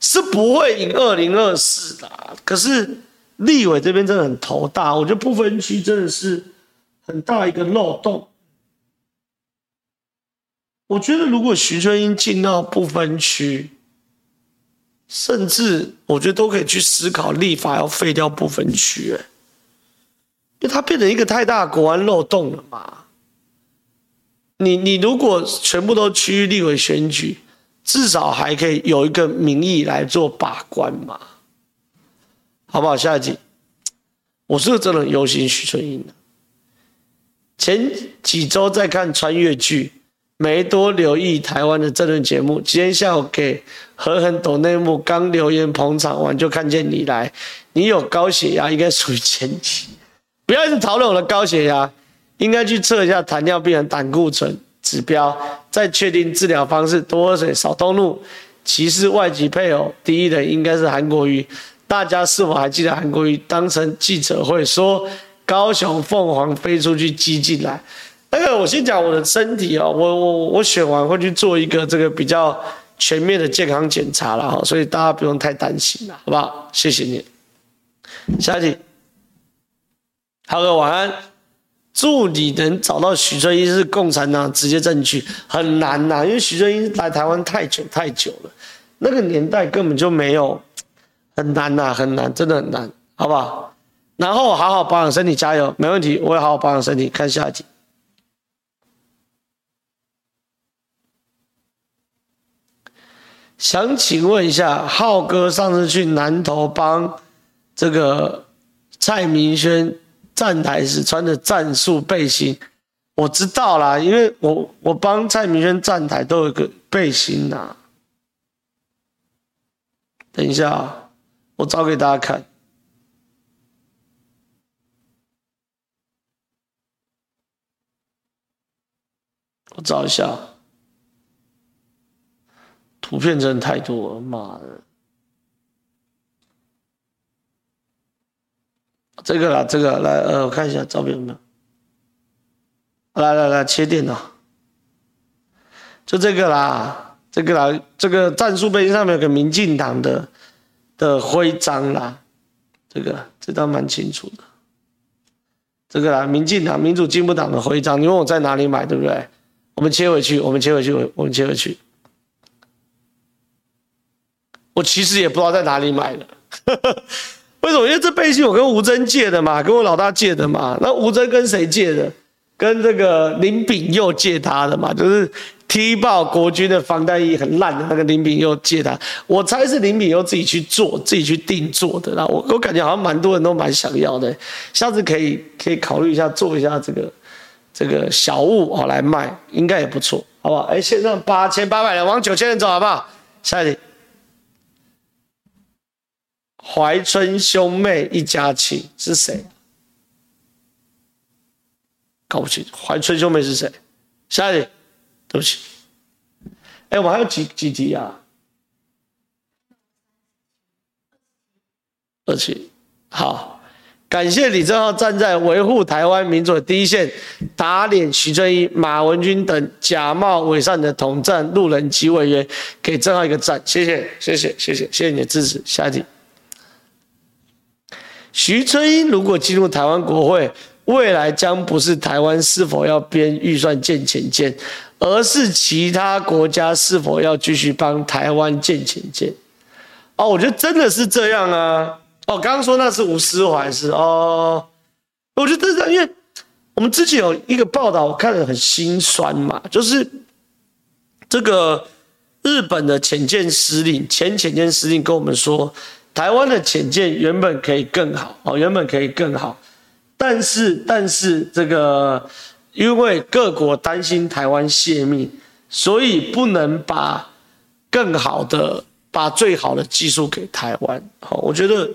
是不会赢二零二四的。可是立委这边真的很头大，我觉得不分区真的是很大一个漏洞。我觉得如果徐春英进到不分区，甚至我觉得都可以去思考立法要废掉不分区，哎，因为它变成一个太大国安漏洞了嘛。你你如果全部都区域立委选举，至少还可以有一个民意来做把关嘛，好不好？下一集，我是真的很忧心徐春英的。前几周在看穿越剧，没多留意台湾的政论节目。今天下午给何恒抖内幕，刚留言捧场完就看见你来，你有高血压，应该属于前期，不要一直讨论我的高血压。应该去测一下糖尿病人胆固醇指标，再确定治疗方式。多喝水，少动怒。歧视外籍配偶，第一人应该是韩国瑜。大家是否还记得韩国瑜当成记者会说高雄凤凰飞出去鸡进来？那个我先讲我的身体哦，我我我选完会去做一个这个比较全面的健康检查了哈，所以大家不用太担心了，好不好？谢谢你。下一题，浩哥晚安。助理能找到许春英是共产党直接证据很难呐、因为许春英来台湾太久太久了，那个年代根本就没有，很难呐、很难，真的很难，好不好？然后好好保养身体，加油，没问题，我会好好保养身体。看下一题，想请问一下，浩哥上次去南投帮这个蔡明轩。站台时穿的战术背心，我知道啦，因为我我帮蔡明轩站台都有个背心呐、啊。等一下啊，我找给大家看。我找一下，图片真的太多了，妈的。这个啦，这个来，呃，我看一下照片有没有？来来来，切电脑，就这个啦，这个啦，这个战术背心上面有个民进党的的徽章啦，这个这倒蛮清楚的。这个啦，民进党、民主进步党的徽章，你问我在哪里买，对不对？我们切回去，我们切回去，我们切回去。我其实也不知道在哪里买的。为什么？因为这背心我跟吴峥借的嘛，跟我老大借的嘛。那吴峥跟谁借的？跟这个林炳佑借他的嘛，就是踢爆国军的防弹衣很烂的那个林炳佑借他。我猜是林炳佑自己去做、自己去定做的。那我我感觉好像蛮多人都蛮想要的，下次可以可以考虑一下做一下这个这个小物哦来卖，应该也不错，好不好？哎，线上八千八百人往九千人走，好不好？下一题。怀春兄妹一家亲是谁？搞不清楚，怀春兄妹是谁？下一题，对不起。哎，我还有几几题啊？二七，好，感谢李正浩站在维护台湾民主的第一线，打脸徐正义、马文君等假冒伪善的统战路人及委员，给正浩一个赞，谢谢，谢谢，谢谢，谢谢你的支持。下一题。徐春英如果进入台湾国会，未来将不是台湾是否要编预算建潜舰，而是其他国家是否要继续帮台湾建潜舰。哦，我觉得真的是这样啊。哦，刚刚说那是吴思怀是哦，我觉得这是这样，因为我们之前有一个报道，我看了很心酸嘛，就是这个日本的潜舰司令，前潜舰司令跟我们说，台湾的潜舰原本可以更好哦，原本可以更好，但是但是这个因为各国担心台湾泄密，所以不能把更好的、把最好的技术给台湾。好，我觉得。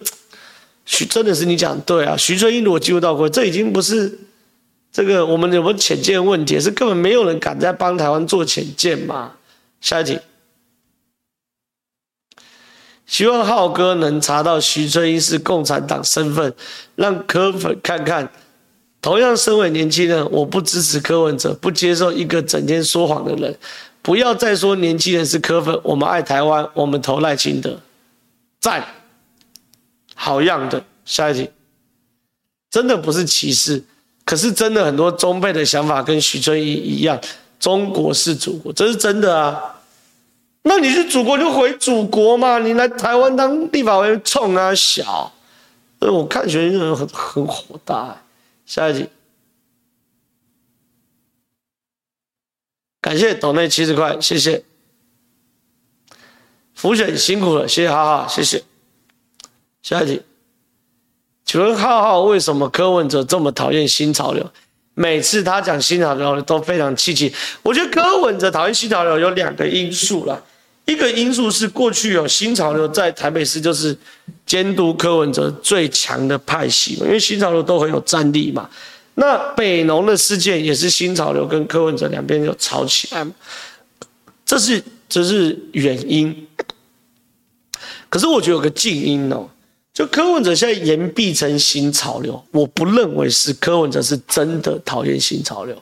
徐真的是你讲对啊，徐春英如果进入到国，这已经不是这个我们有没有潜舰问题，是根本没有人敢在帮台湾做潜舰嘛。下一题，希望浩哥能查到徐春英是共产党身份，让柯粉看看。同样身为年轻人，我不支持柯文哲，不接受一个整天说谎的人。不要再说年轻人是柯粉，我们爱台湾，我们投赖清德，赞。好样的，下一题，真的不是歧视，可是真的很多中辈的想法跟徐春英一样，中国是祖国，这是真的啊。那你是祖国就回祖国嘛，你来台湾当立法委员冲啊小，所以我看学生很很火大。下一题，感谢岛内七十块，谢谢。浮选辛苦了，谢谢哈哈，谢谢。下一题，请问浩浩为什么柯文哲这么讨厌新潮流？每次他讲新潮流都非常气气。我觉得柯文哲讨厌新潮流有两个因素啦，一个因素是过去有新潮流在台北市就是监督柯文哲最强的派系，因为新潮流都很有战力嘛。那北农的事件也是新潮流跟柯文哲两边就吵起来嘛，这是这是原因。可是我觉得有个静音哦。就柯文哲现在言必成新潮流，我不认为是柯文哲是真的讨厌新潮流。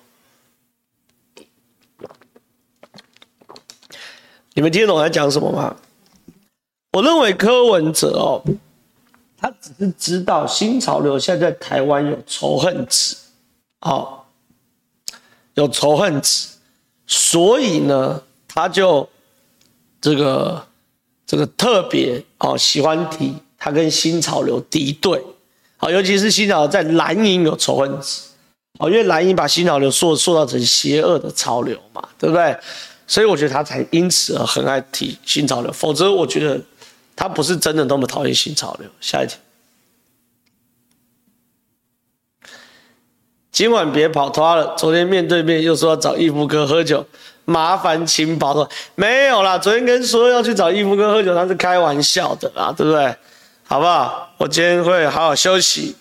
你们听懂我在讲什么吗？我认为柯文哲哦，他只是知道新潮流现在在台湾有仇恨值，哦，有仇恨值，所以呢，他就这个这个特别哦喜欢提。他跟新潮流敌对，好，尤其是新潮流在蓝营有仇恨值，哦，因为蓝营把新潮流塑塑造成邪恶的潮流嘛，对不对？所以我觉得他才因此而很爱提新潮流，否则我觉得他不是真的那么讨厌新潮流。下一题，今晚别跑脱了，昨天面对面又说要找义夫哥喝酒，麻烦请保重。没有啦，昨天跟说要去找义夫哥喝酒，他是开玩笑的啦，对不对？好不好？我今天会好好休息，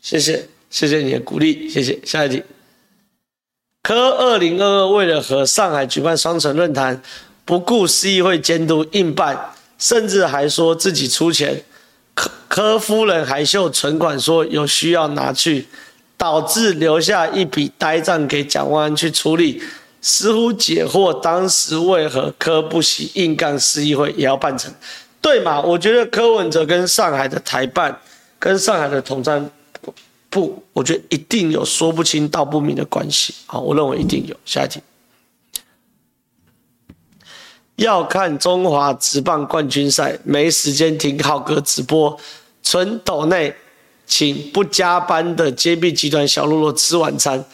谢谢，谢谢你的鼓励，谢谢。下一题，柯二零二二为了和上海举办双城论坛，不顾市议会监督硬办，甚至还说自己出钱，柯柯夫人还秀存款说有需要拿去，导致留下一笔呆账给蒋万安去处理，似乎解惑当时为何柯不惜硬干市议会也要办成。对嘛？我觉得柯文哲跟上海的台办，跟上海的统战不，我觉得一定有说不清道不明的关系。好，我认为一定有。下一题，要看中华职棒冠军赛，没时间听浩哥直播，纯抖内，请不加班的揭臂集团小啰啰吃晚餐，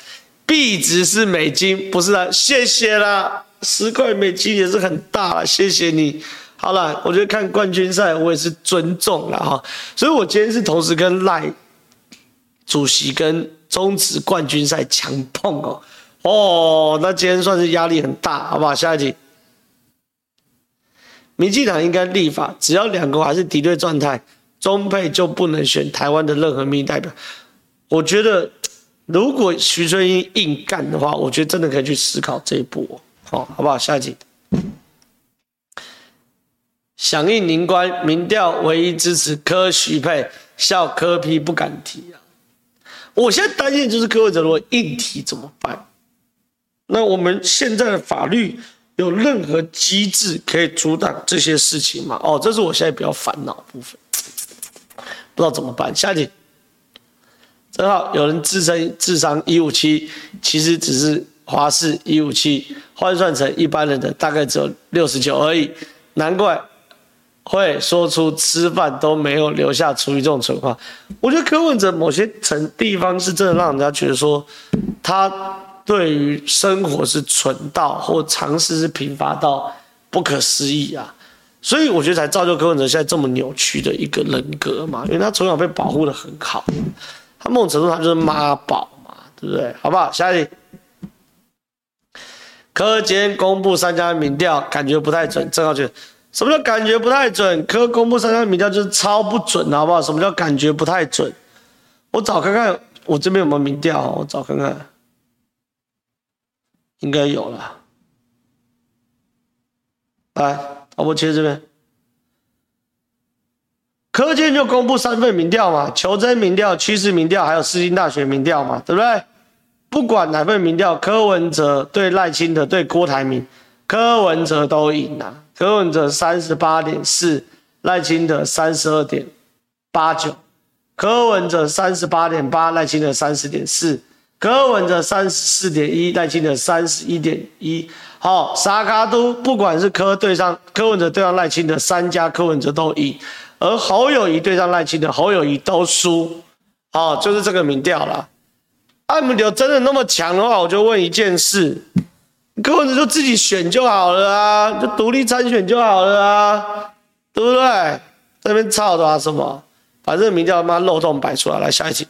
币值是美金，不是啊？谢谢啦，十块美金也是很大了，谢谢你。好了，我觉得看冠军赛我也是尊重了哈，所以我今天是同时跟赖主席跟中职冠军赛强碰哦，哦，那今天算是压力很大，好不好？下一集，民进党应该立法，只要两国还是敌对状态，中配就不能选台湾的任何民意代表。我觉得如果徐春英硬干的话，我觉得真的可以去思考这一步，好，好不好？下一集。响应宁官民调，唯一支持柯徐配，笑柯批不敢提啊！我现在担心就是柯文哲如果硬提怎么办？那我们现在的法律有任何机制可以阻挡这些事情吗？哦，这是我现在比较烦恼的部分，不知道怎么办。下一题，正好有人自称智商一五七，其实只是华视一五七，换算成一般人的大概只有六十九而已，难怪。会说出吃饭都没有留下厨余这种蠢话。我觉得柯文哲某些层地方是真的让人家觉得说，他对于生活是蠢到或常识是贫乏到不可思议啊。所以我觉得才造就柯文哲现在这么扭曲的一个人格嘛，因为他从小被保护得很好，他某种程度他就是妈宝嘛，对不对？好不好？下一题。柯今天公布三家民调，感觉不太准。正好觉得什么叫感觉不太准？科公布三家民调就是超不准，好不好？什么叫感觉不太准？我找看看，我这边有没有民调？我找看看，应该有了。来，导播切这边。柯今天就公布三份民调嘛，求真民调、趋势民调，还有世新大学民调嘛，对不对？不管哪份民调，柯文哲对赖清德对郭台铭，柯文哲都赢啊。柯文哲三十八点四，赖清德三十二点八九。柯文哲三十八点八，赖清德三十点四。柯文哲三十四点一，赖清德三十一点一。好，沙卡都不管是柯对上柯文哲对上赖清德，三家柯文哲都赢，而侯友宜对上赖清德，侯友宜都输。好，就是这个民调了。阿姆刘真的那么强的话，我就问一件事：柯文哲就自己选就好了啊，就独立参选就好了啊，对不对？这边吵的啊什么？把这个名叫他妈漏洞摆出来，来下一题。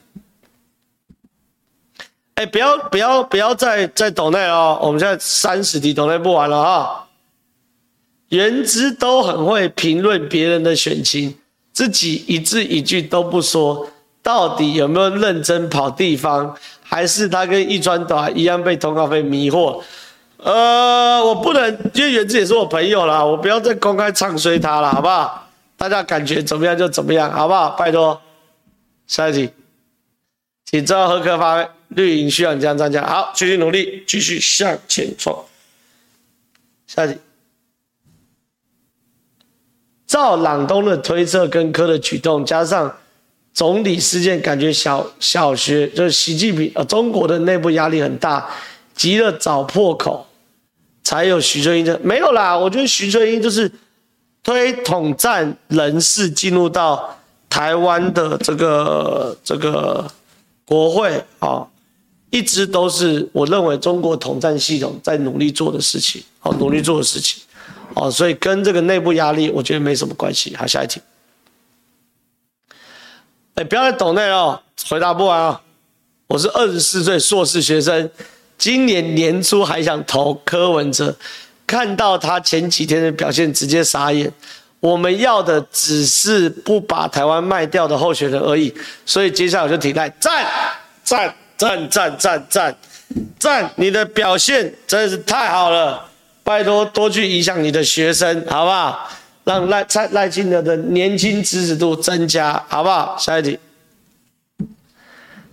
哎，不要不要不要再再抖内哦，我们现在三十题抖内不完了啊。原之都很会评论别人的选情，自己一字一句都不说，到底有没有认真跑地方？还是他跟一川短一样被通告费迷惑？呃，我不能，因为原之也是我朋友啦，我不要再公开唱衰他了，好不好？大家感觉怎么样就怎么样，好不好？拜托，下一题，请知道何可发绿营需要你这样站起来，好，继续努力，继续向前冲。下一题，照朗东的推测跟柯的举动，加上。总理事件感觉小小学就是习近平呃，中国的内部压力很大，急着找破口，才有徐春英这没有啦。我觉得徐春英就是推统战人士进入到台湾的这个这个国会啊、一直都是我认为中国统战系统在努力做的事情，好、哦、努力做的事情，哦，所以跟这个内部压力我觉得没什么关系。好，下一题。哎，不要再抖内了，回答不完啊！我是二十四岁硕士学生，今年年初还想投柯文哲，看到他前几天的表现，直接傻眼。我们要的只是不把台湾卖掉的候选人而已，所以接下来我就提赖赞赞赞赞赞赞赞！你的表现真的是太好了，拜托多去影响你的学生，好不好？让赖蔡赖清德的年轻支持度增加，好不好？下一题，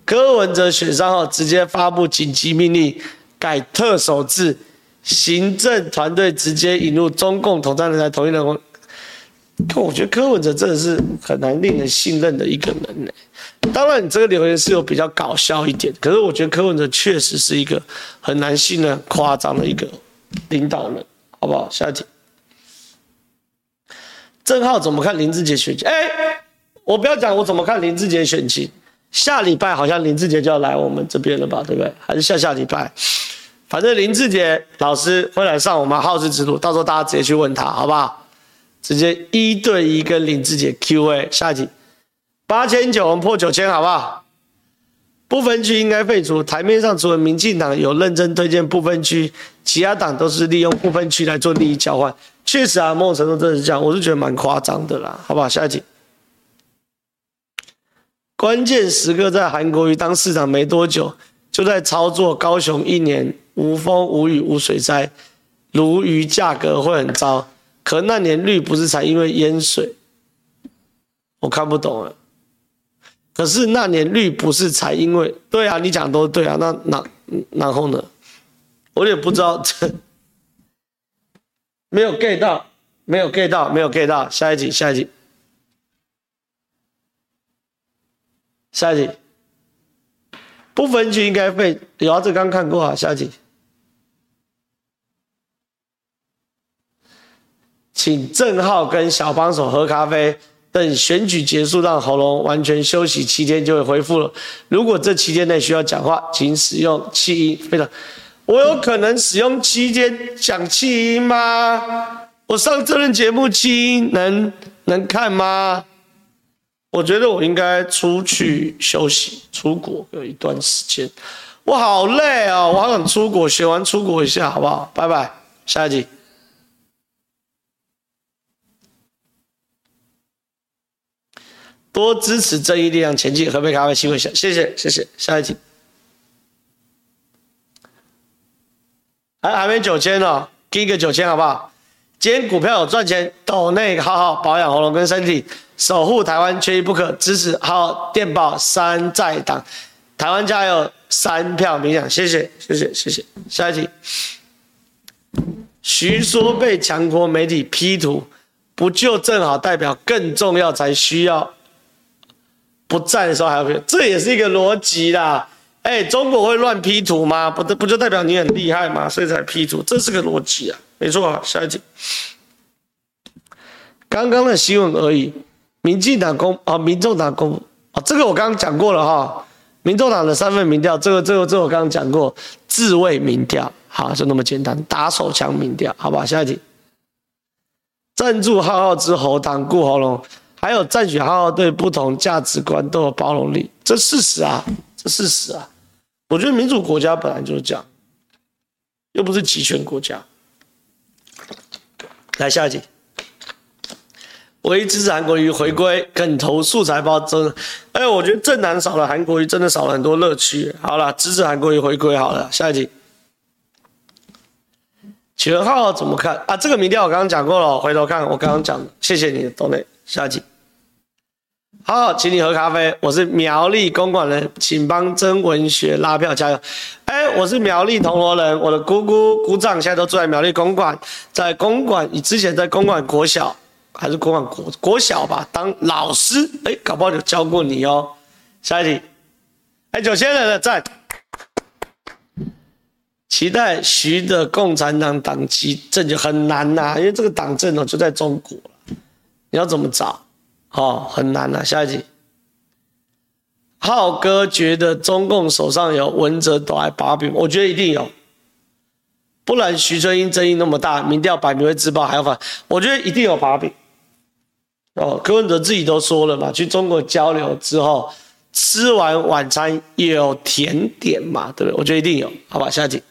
柯文哲选上后直接发布紧急命令，改特首制，行政团队直接引入中共统战人才统一人。我觉得柯文哲真的是很难令人信任的一个人呢。当然，你这个留言是有比较搞笑一点，可是我觉得柯文哲确实是一个很难信任、夸张的一个领导人，好不好？下一题。郑浩怎么看林志杰选情？哎，我不要讲我怎么看林志杰选情。下礼拜好像林志杰就要来我们这边了吧，对不对？还是下下礼拜？反正林志杰老师会来上我们好事之徒，到时候大家直接去问他，好不好？直接一对一跟林志杰 Q&A。下一题，八千九，我们破九千，好不好？不分区应该废除。台面上除了民进党有认真推荐不分区，其他党都是利用不分区来做利益交换。确实啊，某种程度真的是这样，我是觉得蛮夸张的啦，好不好？下一题，关键时刻在韩国瑜当市长没多久，就在操作高雄一年无风无雨无水灾，鲈鱼价格会很糟。可那年绿不是才因为淹水，我看不懂了。可是那年绿不是才因为，对啊，你讲都对啊，那那然后呢？我也不知道这。没有 get 到，没有 get 到，没有 get 到。下一集，下一集，下一题。不分区应该被，有啊，这刚看过啊。下一题，请正皓跟小帮手喝咖啡，等选举结束，让喉咙完全休息七天就会恢复了。如果这期间内需要讲话，请使用气音。非常，我有可能使用七天讲气音吗？我上这轮节目气音能能看吗？我觉得我应该出去休息，出国有一段时间。我好累哦，我好想出国，学完出国一下，好不好？拜拜，下一集。多支持正义力量前进，喝杯咖啡，吸回下，谢谢，谢谢。下一集。还还没九千呢，给一个九千好不好？今天股票有赚钱，抖内好好保养喉咙跟身体。守护台湾缺一不可，支持好电报山寨党，台湾加油，三票冥想，谢谢谢谢谢谢。下一题，徐说被强国媒体 P 图，不就正好代表更重要才需要？不在的时候还要 P，这也是一个逻辑啦。哎，中国会乱 P 图吗？不不就代表你很厉害吗？所以才 P 图，这是个逻辑啊，没错啊。下一题，刚刚的新闻而已。民进党公啊，民众党公啊，这个我刚刚讲过了哈。民众党的三份民调，这个这个这个我刚刚讲过，自卫民调，好，就那么简单，打手枪民调，好吧？下一题，赞助浩浩之喉党顾喉咙，还有赞许浩浩对不同价值观都有包容力，这事实啊，这事实啊。我觉得民主国家本来就是这样，又不是集权国家。来下一题。唯一支持韩国瑜回归，梗投素材包真，哎，我觉得正南少了韩国瑜，真的少了很多乐趣。好了，支持韩国瑜回归好了。下一题，请问浩怎么看啊？这个民调我刚刚讲过了，回头看我刚刚讲的，谢谢你的懂内。下一题，好，请你喝咖啡。我是苗栗公馆人，请帮真文学拉票加油。哎，我是苗栗铜锣人，我的姑姑姑丈现在都住在苗栗公馆，在公馆，你之前在公馆国小。还是国国国小吧，当老师，哎，搞不好就教过你哦。下一题，哎，九千人的赞，期待徐的共产党党籍证就很难呐、因为这个党证哦就在中国，你要怎么找？哦，很难呐、下一题，浩哥觉得中共手上有文哲都爱把柄，我觉得一定有，不然徐春英争议那么大，民调摆明会自爆还要反，我觉得一定有把柄。哦，柯文哲自己都说了嘛，去中国交流之后，吃完晚餐有甜点嘛，对不对？我觉得一定有，好吧？下一题，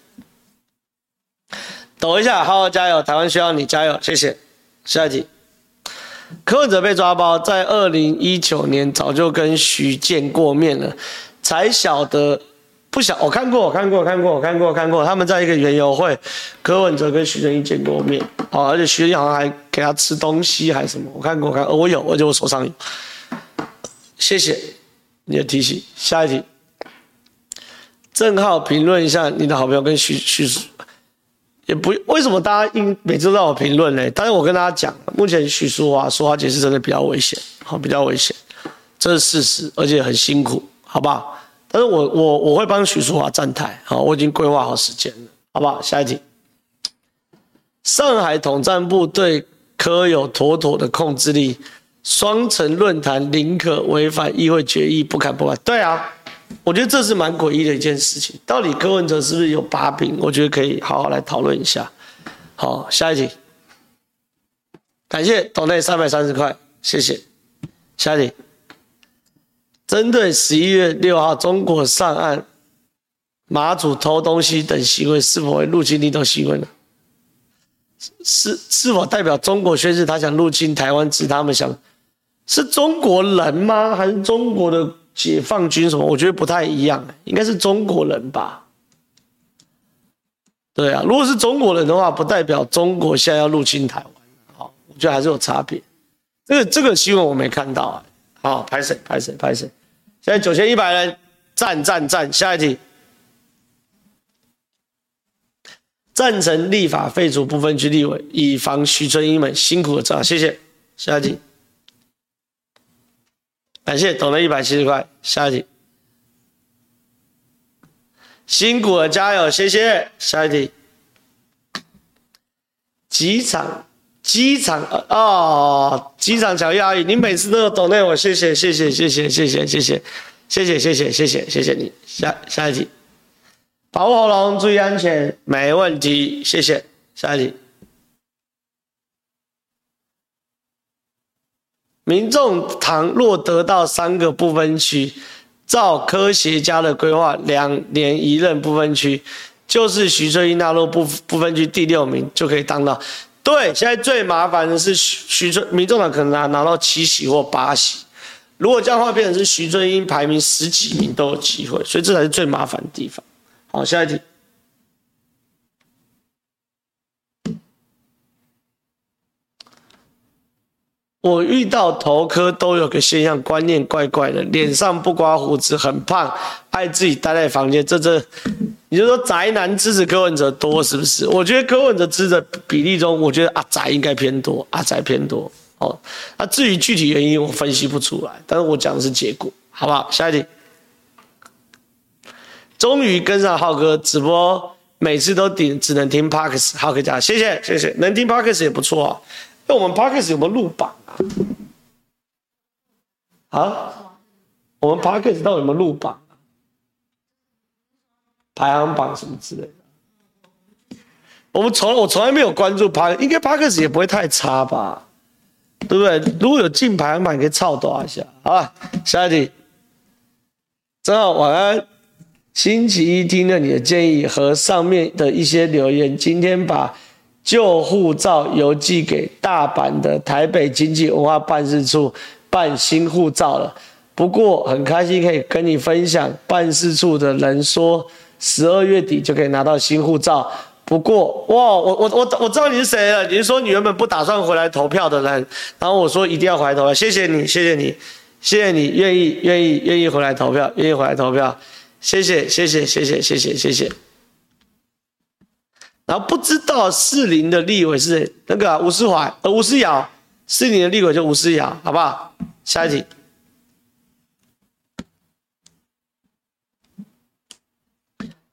抖一下，好好加油，台湾需要你加油，谢谢。下一题，柯文哲被抓包，在二零一九年早就跟徐见过面了，才晓得。不想，我看过，我看过，看过，我看过，看过。他们在一个园游会，柯文哲跟徐正义见过面，哦，而且徐正英好像还给他吃东西还是什么。我看过，我看过，我有，而且我手上有。谢谢你的提醒。下一题，正皓评论一下你的好朋友跟徐徐叔，也不为什么大家应每次都让我评论呢？但是我跟大家讲，目前徐淑华说话解释真的比较危险，好，比较危险，这是事实，而且很辛苦，好不好？但是我我我会帮徐淑华站台，好，我已经规划好时间了，好不好？下一题，上海统战部对柯有妥妥的控制力，双城论坛宁可违反议会决议，不敢不敢。对啊，我觉得这是蛮诡异的一件事情。到底柯文哲是不是有把柄？我觉得可以好好来讨论一下。好，下一题，感谢斗内三百三十块，谢谢。下一题。针对十一月六号中国上岸马祖偷东西等行为，是否会入侵领土行为呢？是是否代表中国宣示他想入侵台湾？指他们想是中国人吗？还是中国的解放军什么？我觉得不太一样，应该是中国人吧？对啊，如果是中国人的话，不代表中国现在要入侵台湾。好，我觉得还是有差别。这个这个新闻我没看到啊。好，拍谁？拍谁？拍谁？现在九千一百人，赞赞赞！下一题，赞成立法废除不分区立委，以防徐春英们辛苦的仗。谢谢。下一题，感谢懂了一百七十块。下一题，辛苦了，加油！谢谢。下一题，几场机场哦，机场小亚宇，你每次都有懂内我，谢谢谢谢谢谢谢谢谢谢谢谢谢谢谢谢谢你。下下一题，保护喉咙，注意安全，没问题，谢谢。下一题，民众倘若得到三个不分区，照科学家的规划，两年一任不分区，就是徐春英纳入不不分区第六名就可以当到。对，现在最麻烦的是徐徐春，民众党可能拿拿到七席或八席，如果这样的话，变成是徐春英排名十几名都有机会，所以这才是最麻烦的地方。好，下一题。我遇到头科都有个现象，观念怪怪的，脸上不刮胡子，很胖，爱自己待在房间。这这，你就说宅男支持柯文哲多是不是？我觉得柯文哲支持比例中，我觉得阿宅应该偏多，阿宅偏多。哦，那至于具体原因，我分析不出来，但是我讲的是结果，好不好？下一题。终于跟上浩哥直播，每次都顶只能听 Parks，浩哥家，谢谢谢谢，能听 Parks 也不错啊。那我们 Parks 有没有录榜？啊，啊我们 Podcast 到底有没有入榜？排行榜什么之类的？我们从我从来没有关注排应该 Podcast 也不会太差吧？对不对？如果有进排行榜，可以操多一下。好吧，下一题。正好晚安。星期一听了你的建议和上面的一些留言，今天把。旧护照邮寄给大阪的台北经济文化办事处办新护照了，不过很开心可以跟你分享，办事处的人说十二月底就可以拿到新护照。不过哇，我我我我知道你是谁了，你是说你原本不打算回来投票的人，然后我说一定要回来投票，谢谢你，谢谢你，谢谢你愿意愿意愿意回来投票，愿意回来投票，谢谢谢谢谢谢谢谢谢谢。然后不知道士林的立委是谁那个吴思怀，呃吴思瑶，士林的立委就吴思瑶，好不好？下一题，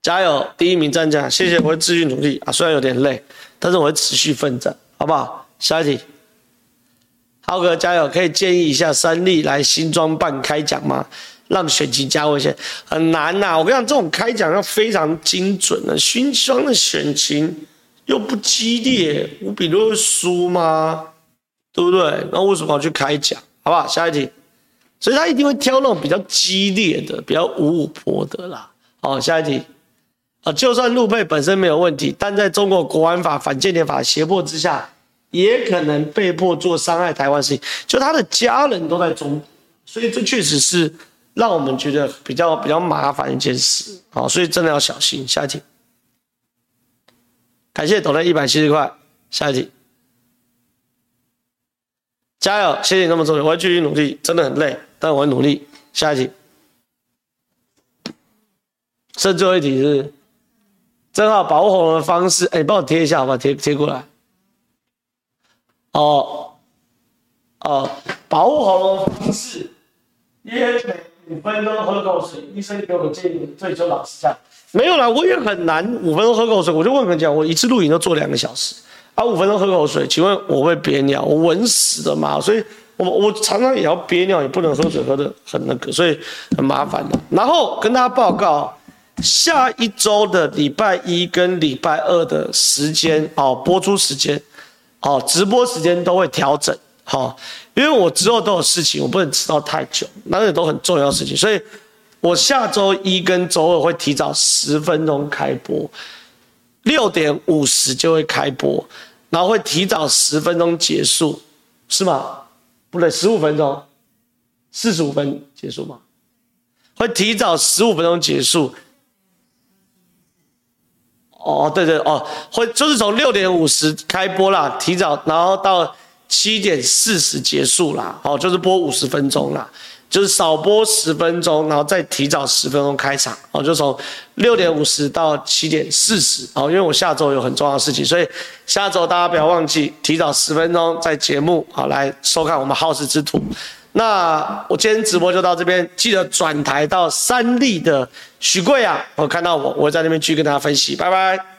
加油，第一名战将，谢谢，我会继续努力啊，虽然有点累，但是我会持续奋战，好不好？下一题，浩哥加油，可以建议一下三立来新庄办开讲吗？让选情加温些，很难呐、我跟你讲，这种开讲要非常精准的。新庄的选情又不激烈，我比如会输吗？对不对？那为什么要去开讲？好不好？下一题。所以他一定会挑那种比较激烈的、比较五五波的啦。好，下一题。啊，就算陆配本身没有问题，但在中国国安法、反间谍法胁迫之下，也可能被迫做伤害台湾事情。就他的家人都在中，所以这确实是。让我们觉得比较比较麻烦一件事，好，所以真的要小心。下一题，感谢抖了一百七十块。下一题，加油！谢谢你那么重要，我会继续努力，真的很累，但我会努力。下一题，剩最后一题是，正好保护喉咙的方式，哎，你帮我贴一下好不好？贴贴过来。哦哦，保护喉咙的方式，耶。五分钟喝口水，医生给我建议，退休老师这样没有啦，我也很难五分钟喝口水，我就问他讲，我一次录影都做两个小时，啊，五分钟喝口水，请问我会憋尿，我稳死的嘛，所以我我常常也要憋尿，也不能喝水喝得很那个，所以很麻烦的。然后跟大家报告，下一周的礼拜一跟礼拜二的时间哦，播出时间哦，直播时间都会调整，好。因为我之后都有事情，我不能迟到太久，那也都很重要的事情，所以我下周一跟周二会提早十分钟开播，六点五十就会开播，然后会提早十分钟结束，是吗？不对，十五分钟，四十五分结束吗？会提早十五分钟结束。哦，对对哦，会就是从六点五十开播啦，提早，然后到。七点四十结束啦，好，就是播五十分钟啦，就是少播十分钟，然后再提早十分钟开场，哦，就从六点五十到七点四十，哦，因为我下周有很重要的事情，所以下周大家不要忘记提早十分钟在节目，好，来收看我们好事之徒。那我今天直播就到这边，记得转台到三立的许贵啊，我看到我，我在那边继续跟大家分析，拜拜。